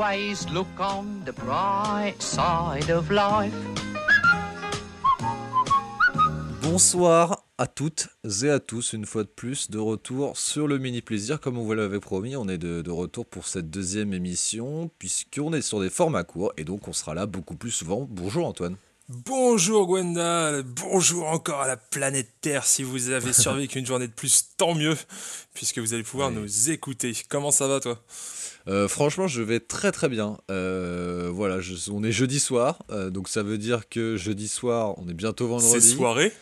always look on the bright side of life. Bonsoir à toutes et à tous, une fois de plus, de retour sur le mini plaisir. Comme on vous l'avait promis, on est de, de, retour pour cette deuxième émission, puisqu'on est sur des formats courts, et donc on sera là beaucoup plus souvent. Bonjour Antoine. Bonjour Gwendal, bonjour encore à la planète Terre. Si vous avez survécu une journée de plus, tant mieux, puisque vous allez pouvoir oui. nous écouter. Comment ça va toi? Euh, franchement, je vais très très bien. Euh, voilà, je, on est jeudi soir, euh, donc ça veut dire que jeudi soir, on est bientôt vendredi. C'est soirée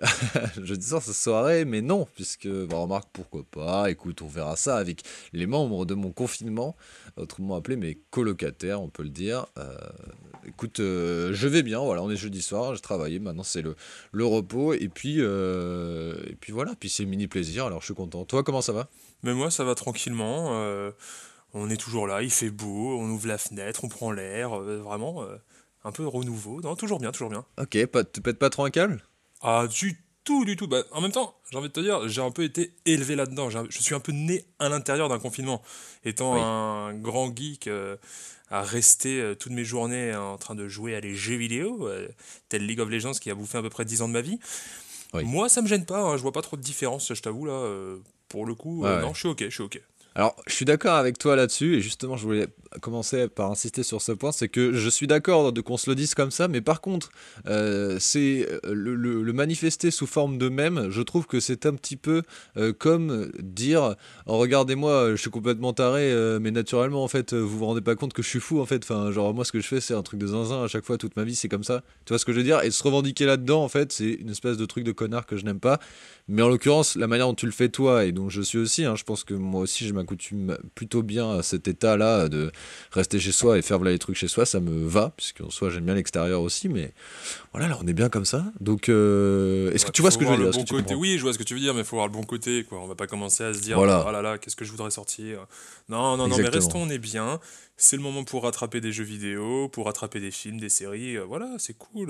Jeudi soir, c'est soirée, mais non, puisque, bah, remarque, pourquoi pas. Écoute, on verra ça avec les membres de mon confinement, autrement appelé mes colocataires, on peut le dire. écoute, je vais bien, voilà, on est jeudi soir, j'ai travaillé, maintenant c'est le, le repos, et puis, et puis voilà, puis c'est mini plaisir, alors je suis content. Toi, comment ça va? Mais moi, ça va tranquillement on est toujours là, il fait beau, on ouvre la fenêtre, on prend l'air, euh, vraiment euh, un peu renouveau. Non, toujours bien, toujours bien. Ok, pas, tu pètes pas trop un câble? Ah, du tout, du tout. Bah, en même temps, j'ai envie de te dire, j'ai un peu été élevé là-dedans. Je suis un peu né à l'intérieur d'un confinement. Étant oui. un grand geek euh, à rester toutes mes journées en train de jouer à des jeux vidéo, tel League of Legends qui a bouffé à peu près 10 ans de ma vie. Oui. Moi, ça me gêne pas, hein, je vois pas trop de différence, je t'avoue, là. pour le coup, ouais, non, je suis ok, je suis ok. Alors, je suis d'accord avec toi là-dessus, et justement, je voulais commencer par insister sur ce point, c'est que je suis d'accord de qu'on se le dise comme ça, mais par contre, euh, c'est le, le, manifester sous forme de même, je trouve que c'est un petit peu euh, comme dire oh, regardez-moi, je suis complètement taré, euh, mais naturellement, en fait, vous vous rendez pas compte que je suis fou, en fait. Enfin, genre, moi, ce que je fais, c'est un truc de zinzin à chaque fois, toute ma vie, c'est comme ça. Tu vois ce que je veux dire? Et se revendiquer là-dedans, en fait, c'est une espèce de truc de connard que je n'aime pas. Mais en l'occurrence, la manière dont tu le fais toi, et donc je suis aussi, hein, je pense que moi aussi, je m'accoutume plutôt bien à cet état-là de rester chez soi et faire voilà les trucs chez soi, ça me va, puisqu'en soi j'aime bien l'extérieur aussi, mais voilà, là on est bien comme ça. Donc, euh, est-ce ouais, que tu vois ce que je veux dire bon côté, Oui, je vois ce que tu veux dire, mais il faut voir le bon côté, quoi. On va pas commencer à se dire, voilà. oh là là, qu'est-ce que je voudrais sortir? Non, non, Exactement. non, mais restons, on est bien. C'est le moment pour rattraper des jeux vidéo, pour rattraper des films, des séries. Euh, voilà, c'est cool.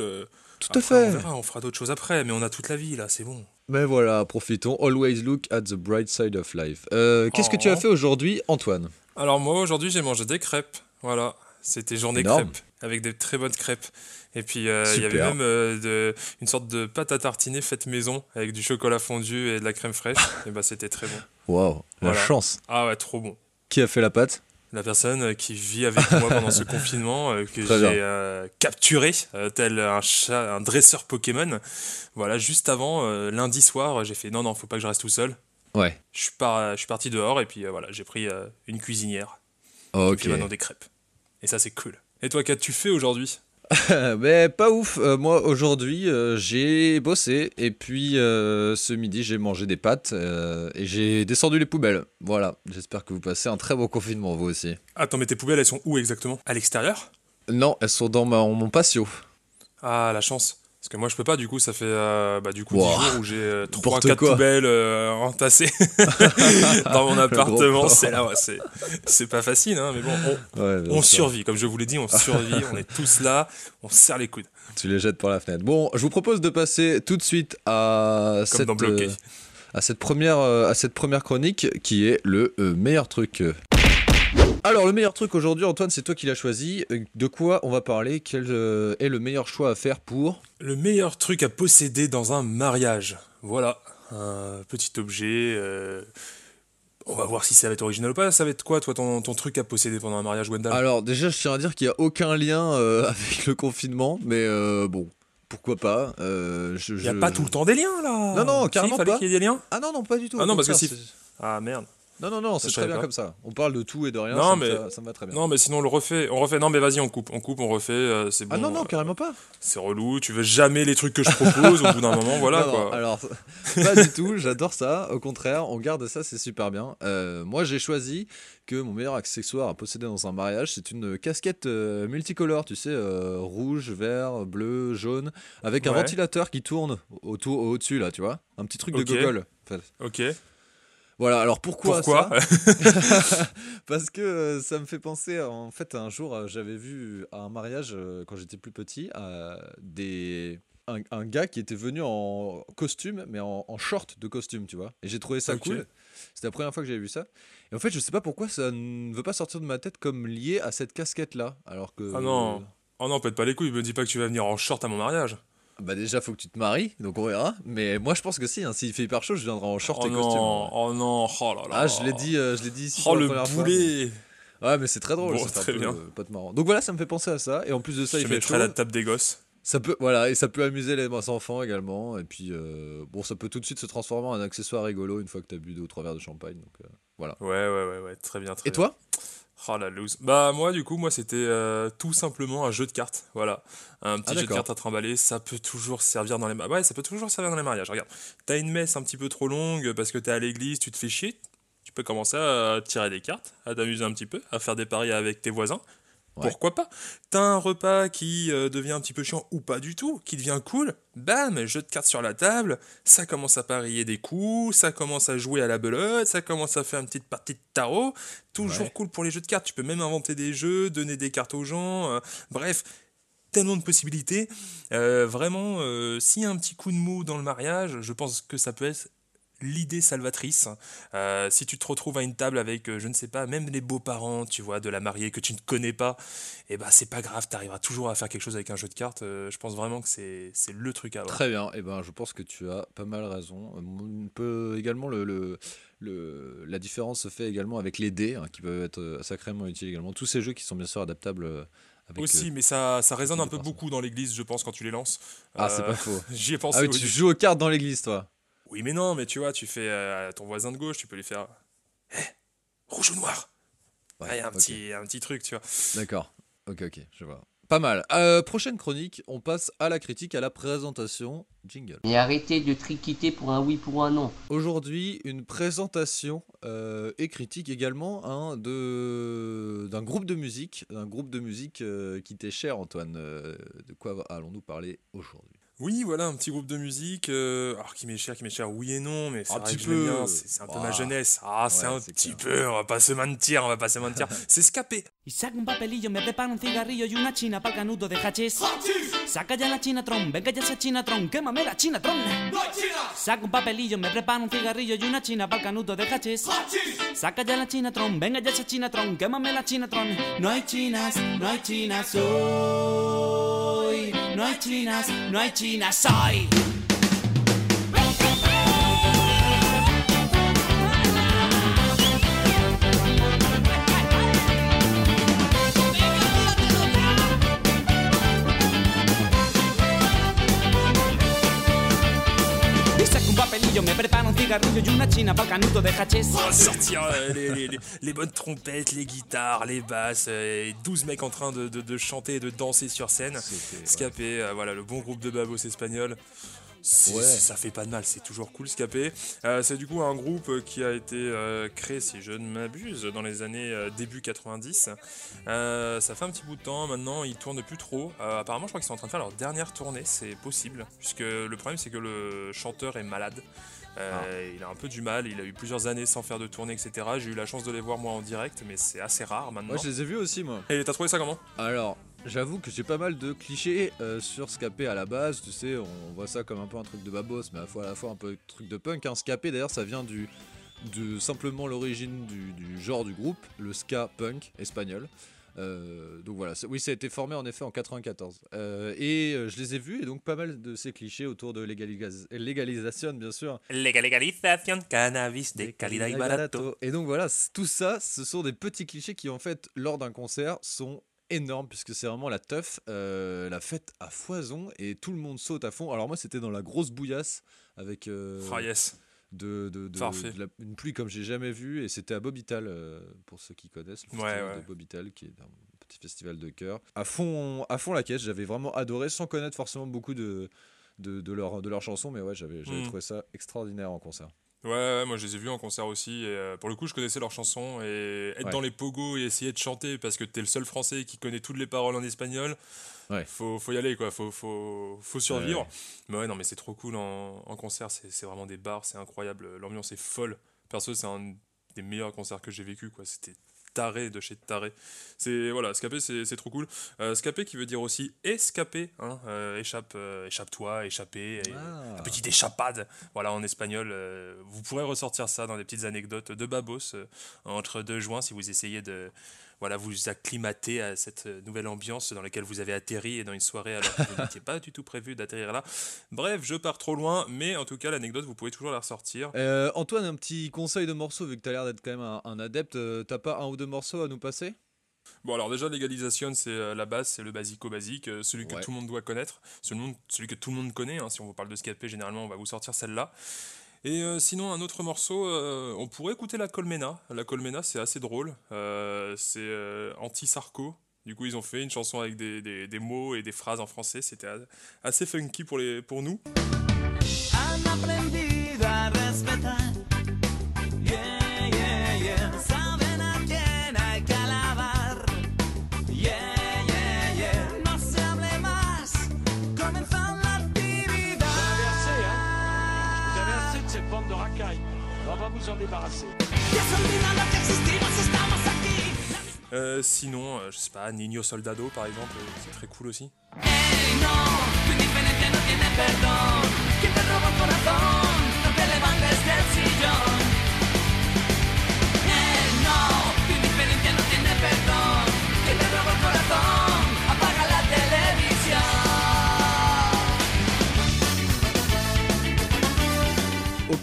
Tout après, à fait. On, verra, on fera d'autres choses après, mais on a toute la vie là, c'est bon. Mais voilà, profitons. Always look at the bright side of life. Euh, Qu'est-ce oh. que tu as fait aujourd'hui, Antoine? Alors moi, aujourd'hui, j'ai mangé des crêpes. Voilà, c'était journée Énorme. crêpes, avec des très bonnes crêpes. Et puis, il euh, y avait même euh, de, une sorte de pâte à tartiner faite maison, avec du chocolat fondu et de la crème fraîche. et bah, c'était très bon. Waouh, la voilà. chance Ah ouais, trop bon. Qui a fait la pâte? La personne qui vit avec moi pendant ce confinement, euh, que j'ai euh, capturé, euh, tel un, chat, un dresseur Pokémon. Voilà, juste avant, euh, lundi soir, j'ai fait non, non, faut pas que je reste tout seul. Ouais. Je suis, par, je suis parti dehors et puis voilà, j'ai pris une cuisinière. Oh, ok. Qui maintenant des crêpes. Et ça, c'est cool. Et toi, qu'as-tu fait aujourd'hui? mais pas ouf. Euh, moi aujourd'hui euh, j'ai bossé et puis euh, ce midi j'ai mangé des pâtes et j'ai descendu les poubelles. Voilà. J'espère que vous passez un très beau confinement vous aussi. Attends mais tes poubelles elles sont où exactement? À l'extérieur? Non, elles sont dans ma, mon patio. Ah la chance. Parce que moi je peux pas du coup ça fait euh, bah, du coup wow. 10 jours où j'ai euh, 3 4 poubelles euh, entassées dans mon appartement, c'est là ouais, c'est pas facile hein, mais bon on, ouais, on survit. Comme je vous l'ai dit, on survit, on est tous là, on serre les coudes. Tu les jettes par la fenêtre. Bon, je vous propose de passer tout de suite à comme cette euh, à cette première à cette première chronique qui est le euh, meilleur truc alors, le meilleur truc aujourd'hui, Antoine, c'est toi qui l'as choisi. De quoi on va parler? Quel euh, est le meilleur choix à faire pour? Le meilleur truc à posséder dans un mariage. Voilà, un petit objet. Euh... On va voir si ça va être original ou pas. Ça va être quoi, toi, ton, ton truc à posséder pendant un mariage, Wendell? Alors, déjà, je tiens à dire qu'il n'y a aucun lien euh, avec le confinement, mais euh, bon. Pourquoi pas euh, Il n'y a je... pas tout le temps des liens là Non, non, carrément si, pas. qu'il y ait des liens Ah non, non, pas du tout. Ah non, parce que si. Ah merde. Non, non, non, c'est très bien pas. comme ça. On parle de tout et de rien, non, ça, mais, me, ça me va très bien. Non, mais sinon on le refait. On refait. Non, mais vas-y, on coupe. On coupe, on refait. Euh, c'est bon. Ah non, non, carrément pas. C'est relou. Tu veux jamais les trucs que je propose au bout d'un moment, voilà non, quoi. Non, alors, pas du tout. J'adore ça. Au contraire, on garde ça, c'est super bien. Euh, moi, j'ai choisi que mon meilleur accessoire à posséder dans un mariage, c'est une casquette euh, multicolore, tu sais, euh, rouge, vert, bleu, jaune, avec un Ouais. ventilateur qui tourne au-dessus là, tu vois, un petit truc Ok. de gogol. en fait. Ok. Voilà, alors pourquoi, Pourquoi ça Parce que euh, ça me fait penser, en fait, un jour, euh, j'avais vu à un mariage, euh, quand j'étais plus petit, des, un, un gars qui était venu en costume, mais en, en short de costume, tu vois. Et j'ai trouvé ça cool. C'était la première fois que j'avais vu ça. Et en fait, je sais pas pourquoi ça ne veut pas sortir de ma tête comme lié à cette casquette-là. Alors que. Ah non. Oh non, pète pas les couilles, me dis pas que tu vas venir en short à mon mariage. Bah déjà, faut que tu te maries, donc on verra. Mais moi, je pense que si, hein, s'il fait hyper chaud, je viendrai en short oh et non, costume. ouais. oh non, oh là là. Ah, je l'ai dit, euh, je l'ai dit ici. Oh le fois, boulet mais- Ouais, mais c'est très drôle, Bon, c'est un très peu, bien. euh, pas de marrant. Donc voilà, ça me fait penser à ça. Et en plus de ça, Je il fait chaud. à la table des gosses. Ça peut, voilà, et ça peut amuser les enfants également. Et puis, euh, bon, ça peut tout de suite se transformer en un accessoire rigolo une fois que t'as bu deux ou trois verres de champagne. Donc, voilà. Ouais, ouais, ouais, ouais, très bien, très Et bien. toi? Oh la loose. Bah moi du coup moi c'était euh, tout simplement un jeu de cartes, voilà. Un petit Ah, jeu de cartes à trimballer, ça peut toujours servir dans les ouais, ça peut toujours servir dans les mariages. Regarde, t'as une messe un petit peu trop longue parce que t'es à l'église, tu te fais chier, tu peux commencer à tirer des cartes, à t'amuser un petit peu, à faire des paris avec tes voisins. Ouais. Pourquoi pas? T'as un repas qui euh, devient un petit peu chiant ou pas du tout, qui devient cool, bam, jeu de cartes sur la table, ça commence à parier des coups, ça commence à jouer à la belote, ça commence à faire une petite partie de tarot, toujours Ouais. cool pour les jeux de cartes, tu peux même inventer des jeux, donner des cartes aux gens, euh, bref, tellement de possibilités. Euh, vraiment, s'il y a un petit coup de mou dans le mariage, je pense que ça peut être l'idée salvatrice. Euh, si tu te retrouves à une table avec, euh, je ne sais pas, même les beaux-parents, tu vois, de la mariée que tu ne connais pas, et bah c'est pas grave, tu arriveras toujours à faire quelque chose avec un jeu de cartes. Euh, je pense vraiment que c'est le truc à avoir. Très bien. Et ben, je pense que tu as pas mal raison. On peut également le, le, le- la différence se fait également avec les dés, hein, qui peuvent être sacrément utiles également. Tous ces jeux qui sont bien sûr adaptables. Avec, Aussi, euh, mais ça, ça résonne un peu personnes. beaucoup dans l'église, je pense, quand tu les lances. Ah, c'est pas faux. J'y ai pensé Ah oui, tu joues aux cartes dans l'église, toi. Oui, mais non, mais tu vois, tu fais euh, à ton voisin de gauche, tu peux lui faire. Hé, rouge ou noir? Ouais, Ah, Il y a un, petit, un petit truc, tu vois. D'accord. Ok, ok, je vois. Pas mal. Euh, prochaine chronique, on passe à la critique, à la présentation. Jingle. Et arrêtez de triquiter pour un oui pour un non. Aujourd'hui, une présentation euh, et critique également hein, de d'un groupe de musique, d'un groupe de musique euh, qui t'est cher, Antoine. Euh, de quoi allons-nous parler aujourd'hui? Oui, voilà, un petit groupe de musique. euh, alors, qui m'est cher, qui m'est cher, oui et non, mais c'est Un vrai petit que peu. bien, C'est un peu ma jeunesse. Ah, c'est un petit clair. peu, on va pas se mentir, on va pas se mentir. c'est scapé. Y saca un papelillo, me prepara un cigarrillo y una china pa'l canuto de hachís. Saca ya la chinatron, venga ya esa chinatron, quémame la chinatron. Saca un papelillo, me prepara un cigarrillo y una china pa'l canuto de hachís. Saca ya la chinatron, venga ya esa chinatron, quémame la chinatron. No hay chinas, no hay chinas hoy. No hay chinas, no hay chinas hoy. Papelillo, me prepara un cigarrillo y una china pa'l canuto de hachís. On va sortir euh, les, les- les- les bonnes trompettes, les guitares, les basses, euh, et 12 mecs en train de, de- de chanter et de danser sur scène. Scapé, euh, voilà, le bon groupe de babos espagnols. Ouais. Ça fait pas de mal, c'est toujours cool Scapé. Euh, c'est du coup un groupe qui a été euh, créé, si je ne m'abuse, dans les années euh, début 90. Euh, ça fait un petit bout de temps maintenant, ils tournent plus trop. Euh, apparemment, je crois qu'ils sont en train de faire leur dernière tournée, c'est possible. Puisque le problème, c'est que le chanteur est malade. Euh, Il a un peu du mal, il a eu plusieurs années sans faire de tournée, etc. J'ai eu la chance de les voir moi en direct, mais c'est assez rare maintenant. Moi, je les ai vus aussi, moi. Et t'as trouvé ça comment? Alors, j'avoue que j'ai pas mal de clichés euh, sur Scapé à la base. Tu sais, on voit ça comme un peu un truc de babos, mais à la fois, à la fois un peu un truc de punk. Hein. Scapé, d'ailleurs, ça vient du, de simplement l'origine du, du genre du groupe, le ska punk espagnol. Euh, donc voilà, oui, ça a été formé en effet en 94. Euh, et euh, je les ai vus, et donc pas mal de ces clichés autour de légalis- légalisation, bien sûr, Legalización cannabis de calidad y barato. et donc voilà, tout ça, ce sont des petits clichés qui en fait, lors d'un concert, sont énormes puisque c'est vraiment la teuf, euh, la fête à foison et tout le monde saute à fond. Alors moi c'était dans la grosse bouillasse avec euh, Ah yes. De, de- de- Parfait. de la- une pluie comme j'ai jamais vu et c'était à Bobital euh, pour ceux qui connaissent le Ouais, festival ouais. de Bobital qui est un petit festival de cœur. À fond, à fond la caisse, j'avais vraiment adoré sans connaître forcément beaucoup de de, de leurs de chansons mais ouais j'avais j'avais Mm. trouvé ça extraordinaire en concert. Ouais, ouais, moi je les ai vus en concert aussi. Et, euh, pour le coup, je connaissais leurs chansons. Et être Ouais. dans les pogos et essayer de chanter parce que t'es le seul français qui connaît toutes les paroles en espagnol, Ouais. faut, faut y aller, quoi. Faut, faut, faut survivre. Mais ouais, non, mais c'est trop cool en, en concert. C'est c'est vraiment des bars, c'est incroyable. L'ambiance est folle. Perso, c'est un des meilleurs concerts que j'ai vécu, quoi. C'était taré de chez taré. C'est voilà, escapé, c'est trop cool. Euh, escapé qui veut dire aussi escaper, hein, euh, échappe, euh, échappe-toi, échapper, Ah. la petite échappade. Voilà, en espagnol, euh, vous pourrez ressortir ça dans des petites anecdotes de babos entre deux joints si vous essayez de voilà, vous acclimater à cette nouvelle ambiance dans laquelle vous avez atterri et dans une soirée alors que vous n'étiez pas du tout prévu d'atterrir là. Bref, je pars trop loin, mais en tout cas, l'anecdote, vous pouvez toujours la ressortir. Euh, Antoine, un petit conseil de morceaux, vu que tu as l'air d'être quand même un, un adepte. euh, T'as pas un ou deux morceaux à nous passer? Bon, alors déjà, l'égalisation, c'est euh, la base, c'est le basico-basique, euh, celui que Ouais. tout le monde doit connaître, celui, que tout le monde connaît. hein. si on vous parle de scapé, généralement, on va vous sortir celle-là. Et euh, sinon, un autre morceau, euh, on pourrait écouter La Colmena. La Colmena, c'est assez drôle. euh, c'est euh, anti-sarco. Du coup, ils ont fait une chanson avec des, des- des mots et des phrases en français. C'était assez funky pour, les, pour nous. Euh, sinon, euh, je sais pas, Niño Soldado, par exemple, euh, c'est très cool aussi. No,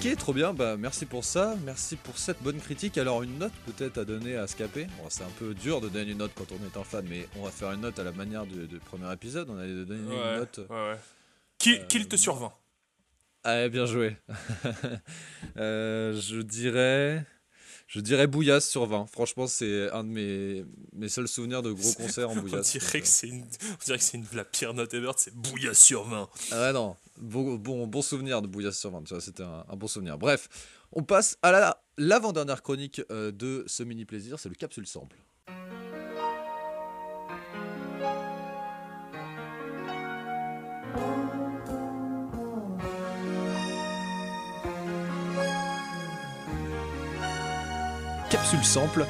Ok, trop bien, bah merci pour ça, merci pour cette bonne critique. Alors une note peut-être à donner à Scapé. Bon, c'est un peu dur de donner une note quand on est un fan, mais on va faire une note à la manière du, du premier épisode. On allait donner une note. ouais, ouais. Qui, Qu'il te survint. Ah, bien joué. Euh, je dirais, je dirais Bouillasse sur 20. Franchement, c'est un de mes, mes seuls souvenirs de gros concerts en On Bouillasse. dirait que c'est une, on dirait que c'est une- la pire note ever, c'est bouillasse sur 20. Ah ouais, non, bon, souvenir de Bouillasse sur 20, tu vois, c'était un, bon souvenir. Bref, on passe à la- l'avant-dernière chronique euh, de ce mini-plaisir, c'est le capsule sample. Capsule sample,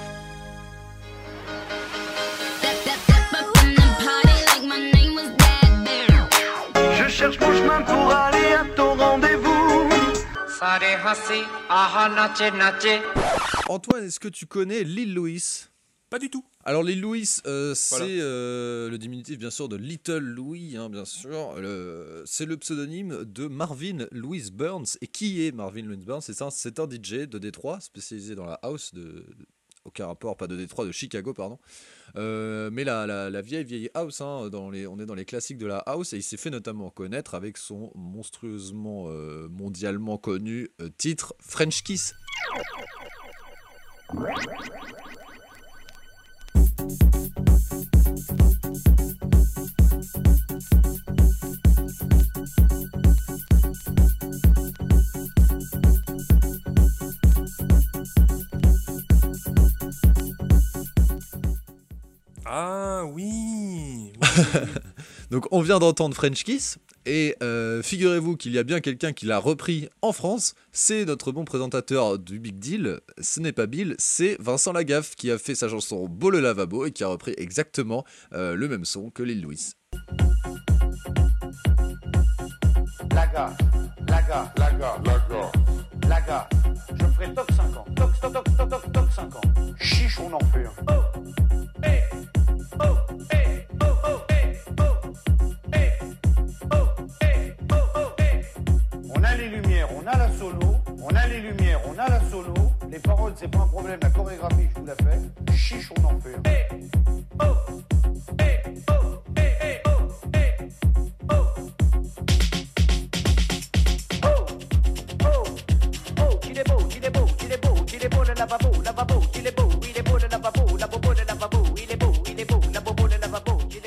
cherche mon chemin pour aller à ton rendez-vous. Sare hasi, aha nache nache. Antoine, est-ce que tu connais Lil Louis? Pas du tout. Alors Lil Louis, euh, Voilà. c'est euh, le diminutif bien sûr de Little Louis, hein, bien sûr. Le- C'est le pseudonyme de Marvin Louis Burns. Et qui est Marvin Louis Burns? C'est un, c'est un DJ de Détroit, spécialisé dans la house de... Aucun rapport, pas de Détroit, de Chicago, pardon. Euh, mais la, la- vieille, vieille house, hein, on est dans les classiques de la house, et il s'est fait notamment connaître avec son monstrueusement, euh, mondialement connu euh, titre French Kiss. Ah oui. Donc on vient d'entendre French Kiss et euh, figurez-vous qu'il y a bien quelqu'un qui l'a repris en France, c'est notre bon présentateur du Big Deal, ce n'est pas Bill, c'est Vincent Lagaffe qui a fait sa chanson Beau le lavabo et qui a repris exactement euh, le même son que Lil Louis. La gare, la gare, la gare, la gare, la gare. Je ferai toc 5 ans, toc, toc, toc, toc, toc, toc 5 ans. Chiche, on en fait un. Oh, on a la solo, on a les lumières, on a la solo. Les paroles, c'est pas un problème, la chorégraphie, je vous la fais. Chiche, on en fait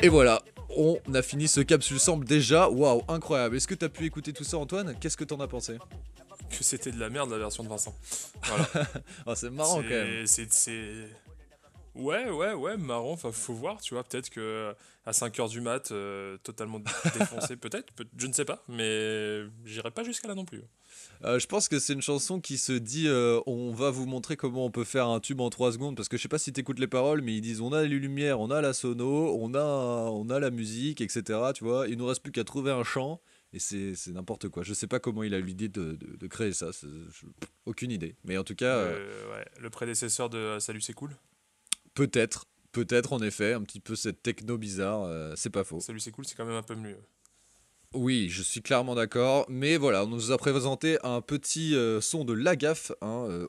Et voilà, on a fini ce capsule sample déjà, waouh, incroyable. Est-ce que tu as pu écouter tout ça Antoine? Qu'est-ce que t'en as pensé? Que c'était de la merde la version de Vincent. Voilà. Ah, C'est marrant quand même. C'est- Ouais, ouais, ouais, marrant. Enfin, faut voir, tu vois. Peut-être que à 5h du mat, euh, totalement défoncé, peut-être. peut- je ne sais pas, mais j'irai pas jusqu'à là non plus. Euh, je pense que c'est une chanson qui se dit euh, on va vous montrer comment on peut faire un tube en 3 secondes parce que je sais pas si t'écoutes les paroles mais ils disent on a les lumières, on a la sono, on a, on a la musique, etc. Tu vois, il nous reste plus qu'à trouver un chant et c'est n'importe quoi. Je sais pas comment il a eu l'idée de, de- de créer ça, je- aucune idée. Mais en tout cas, euh, ouais, le prédécesseur de Salut, c'est cool. Peut-être, peut-être en effet, un petit peu cette techno bizarre, euh, c'est pas faux. Salut, c'est cool, c'est quand même un peu mieux. Oui, je suis clairement d'accord. Mais voilà, on nous a présenté un petit euh, son de Lagaffe. hein, euh,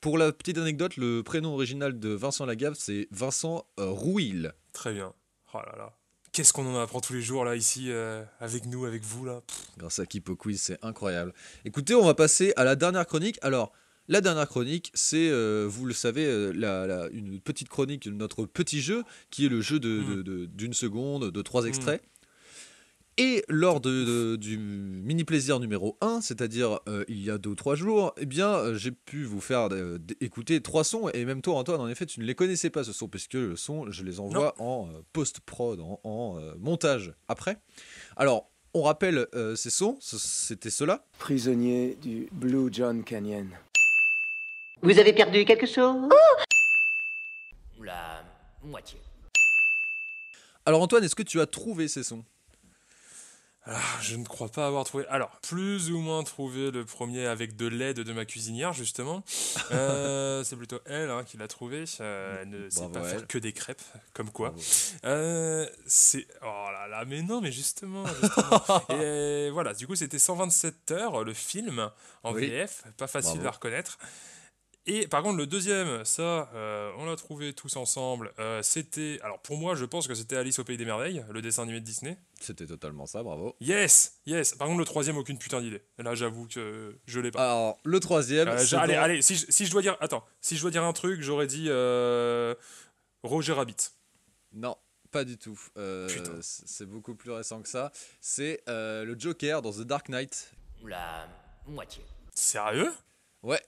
pour la petite anecdote, le prénom original de Vincent Lagaffe, c'est Vincent Rouil. Très bien. Oh là là. Qu'est-ce qu'on en apprend tous les jours là, ici, euh, avec nous, avec vous là? Pff, Grâce à Kipo Quiz, c'est incroyable. Écoutez, on va passer à la dernière chronique. Alors, la dernière chronique, c'est, euh, vous le savez, euh, la- la- une petite chronique de notre petit jeu, qui est le jeu de- Mm. de- de- d'une seconde, de trois extraits. Et lors de, de- du mini plaisir numéro 1, c'est-à-dire euh, il y a deux ou trois jours, eh bien j'ai pu vous faire euh, écouter trois sons et même toi Antoine en effet tu ne les connaissais pas ce son puisque le son je les envoie en euh, post-prod, en, en, euh, montage après. Alors on rappelle euh, ces sons, c'était cela. prisonnier du Blue John Canyon. Vous avez perdu quelque chose? La moitié. Alors Antoine, est-ce que tu as trouvé ces sons? Ah, je ne crois pas avoir trouvé. Alors, plus ou moins trouvé le premier avec de l'aide de ma cuisinière, justement. Euh, c'est plutôt elle hein, qui l'a trouvé. Euh, elle ne sait Bravo pas faire que des crêpes, comme quoi. Euh, c'est. Oh là là, mais non, mais justement. justement. Et voilà, du coup, c'était 127 heures, le film, en Oui. VF. Pas facile Bravo. à reconnaître. Et par contre, le deuxième, ça, euh, on l'a trouvé tous ensemble. Euh, c'était. Alors, pour moi, je pense que c'était Alice au Pays des Merveilles, le dessin animé de Disney. C'était totalement ça, bravo. Yes, yes. Par contre, le troisième, aucune putain d'idée. Là, j'avoue que je l'ai pas. Alors le troisième, Euh, c'est allez, allez. Si je, si je dois dire, attends, si je dois dire un truc, j'aurais dit euh, Roger Rabbit. Non, pas du tout. Euh, c'est beaucoup plus récent que ça. C'est euh, le Joker dans The Dark Knight. La moitié. Sérieux? Ouais,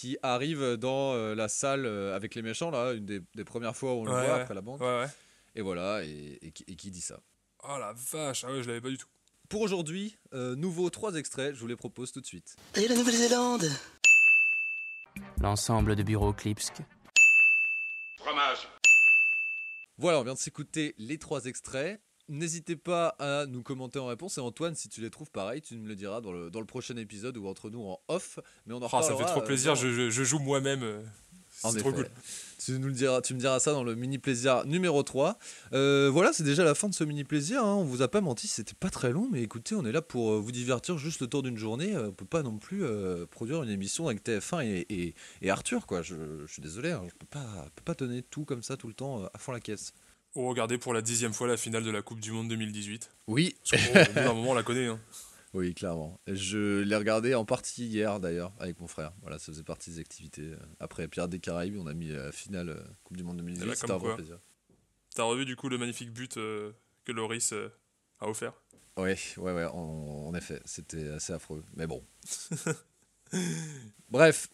qui arrive dans euh, la salle euh, avec les méchants, là, une des, des premières fois où on le Ouais, voit ouais. après la banque. Ouais, ouais. Et voilà, et, et qui- et qui dit ça. Oh la vache, ah ouais, je l'avais pas du tout. Pour aujourd'hui, euh, nouveau trois extraits, je vous les propose tout de suite. Et la Nouvelle-Zélande L'ensemble de bureaux Klipsk. Fromage. Voilà, on vient de s'écouter les trois extraits. N'hésitez pas à nous commenter en réponse. Et Antoine, si tu les trouves pareil, tu me le diras dans le, dans le prochain épisode ou entre nous en off. Mais on en Oh, ça fait trop euh, plaisir, je, je- joue moi-même. euh, C'est trop cool. Tu, nous le diras, tu me diras ça dans le mini plaisir numéro 3. Euh, voilà, c'est déjà la fin de ce mini plaisir. Hein. On vous a pas menti, c'était pas très long, mais écoutez, on est là pour vous divertir juste le tour d'une journée. On peut pas non plus euh, produire une émission avec TF1 et, et- et Arthur, quoi. Je, je suis désolé, hein, je peux pas, peux pas donner tout comme ça tout le temps à fond la caisse. Ou regardez pour la dixième fois la finale de la Coupe du Monde 2018. Oui, Parce d'un moment, on la connaît. hein. oui, clairement. Je l'ai regardé en partie hier d'ailleurs avec mon frère. Voilà, ça faisait partie des activités. Euh, Après Pierre des Caraïbes, on a mis la finale euh, Coupe du Monde 2018. Eh ben, C'était un vrai plaisir. T'as revu du coup le magnifique but euh, que Loris euh, a offert? Ouais, ouais, ouais, en, en effet, c'était assez affreux, mais bon. Bref,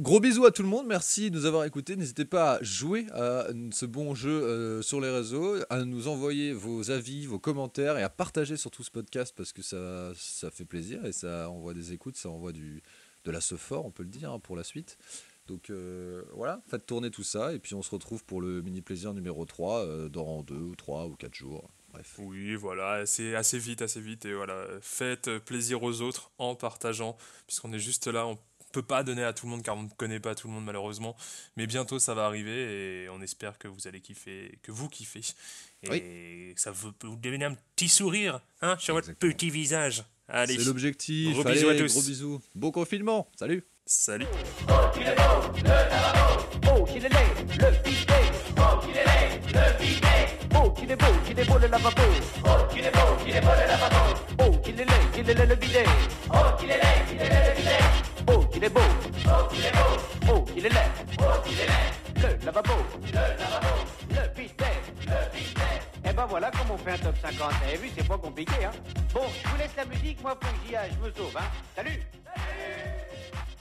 gros bisous à tout le monde, merci de nous avoir écoutés. N'hésitez pas à jouer à ce bon jeu euh, sur les réseaux, à nous envoyer vos avis, vos commentaires et à partager surtout ce podcast parce que ça, ça fait plaisir et ça envoie des écoutes, ça envoie du, de la fort, on peut le dire, hein, pour la suite. Donc euh, voilà, faites tourner tout ça et puis on se retrouve pour le mini plaisir numéro 3 euh, dans 2 ou 3 ou 4 jours. Bref. Oui, voilà, c'est assez vite, assez vite. Et voilà, faites plaisir aux autres en partageant, puisqu'on est juste là. Peut pas donner à tout le monde car on ne connaît pas tout le monde malheureusement. Mais bientôt ça va arriver et on espère que vous allez kiffer, que vous kiffez. Et ça vous, vous donner un petit sourire hein, sur votre petit visage. Allez, C'est l'objectif. Gros Allez, bisous à tous. Gros bisous. Bon confinement. Salut. salut. Oh, qu'il est laid, le bidet. Oh, qu'il est laid, le bidet. Oh, qu'il est beau, qu'il est beau le lavabo. Oh, qu'il est beau, qu'il est beau le lavabo. Oh, qu'il est laid, qu'il est laid le bidet. Oh, qu'il est beau. Oh, qu'il est beau. Oh, qu'il est laid. Oh, qu'il est laid. Le lavabo. Le lavabo. Le bidet. Le bidet. Eh ben voilà comment on fait un top 50. Vous avez vu, c'est pas compliqué, hein. Bon, je vous laisse la musique, moi, faut que j'y aille, je me sauve, hein. Salut. Salut.